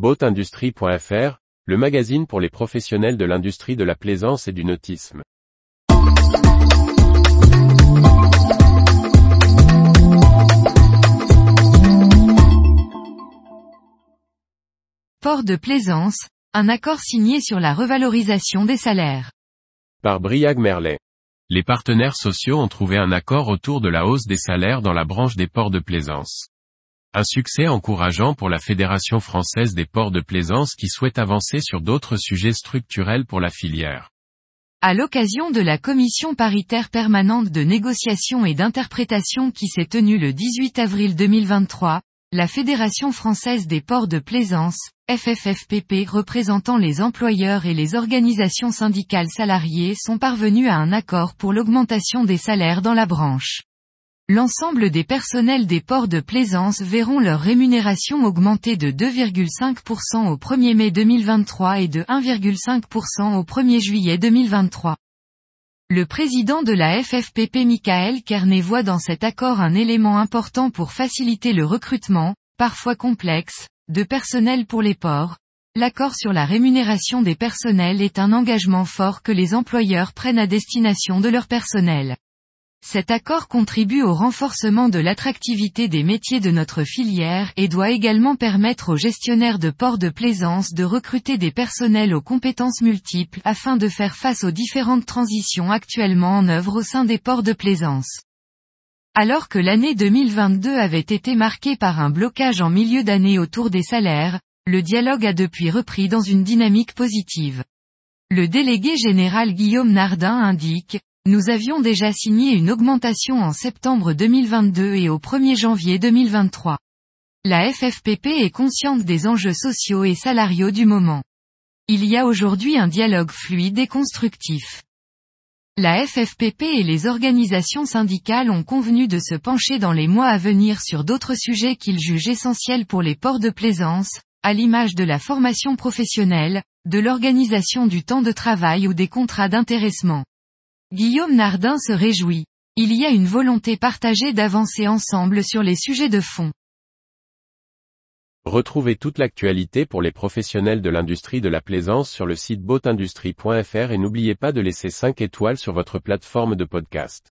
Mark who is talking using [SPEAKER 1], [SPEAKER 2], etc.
[SPEAKER 1] Boatindustrie.fr, le magazine pour les professionnels de l'industrie de la plaisance et du nautisme.
[SPEAKER 2] Port de plaisance, un accord signé sur la revalorisation des salaires.
[SPEAKER 1] Par Briag Merlet. Les partenaires sociaux ont trouvé un accord autour de la hausse des salaires dans la branche des ports de plaisance. Un succès encourageant pour la Fédération française des ports de plaisance qui souhaite avancer sur d'autres sujets structurels pour la filière.
[SPEAKER 2] À l'occasion de la commission paritaire permanente de négociation et d'interprétation qui s'est tenue le 18 avril 2023, la Fédération française des ports de plaisance, FFFPP représentant les employeurs et les organisations syndicales salariées sont parvenus à un accord pour l'augmentation des salaires dans la branche. L'ensemble des personnels des ports de plaisance verront leur rémunération augmenter de 2,5% au 1er mai 2023 et de 1,5% au 1er juillet 2023. Le président de la FFPP Michael Kerné voit dans cet accord un élément important pour faciliter le recrutement, parfois complexe, de personnel pour les ports. L'accord sur la rémunération des personnels est un engagement fort que les employeurs prennent à destination de leur personnel. Cet accord contribue au renforcement de l'attractivité des métiers de notre filière et doit également permettre aux gestionnaires de ports de plaisance de recruter des personnels aux compétences multiples afin de faire face aux différentes transitions actuellement en œuvre au sein des ports de plaisance. Alors que l'année 2022 avait été marquée par un blocage en milieu d'année autour des salaires, le dialogue a depuis repris dans une dynamique positive. Le délégué général Guillaume Nardin indique, nous avions déjà signé une augmentation en septembre 2022 et au 1er janvier 2023. La FFPP est consciente des enjeux sociaux et salariaux du moment. Il y a aujourd'hui un dialogue fluide et constructif. La FFPP et les organisations syndicales ont convenu de se pencher dans les mois à venir sur d'autres sujets qu'ils jugent essentiels pour les ports de plaisance, à l'image de la formation professionnelle, de l'organisation du temps de travail ou des contrats d'intéressement. Guillaume Nardin se réjouit. Il y a une volonté partagée d'avancer ensemble sur les sujets de fond.
[SPEAKER 1] Retrouvez toute l'actualité pour les professionnels de l'industrie de la plaisance sur le site boatindustrie.fr et n'oubliez pas de laisser 5 étoiles sur votre plateforme de podcast.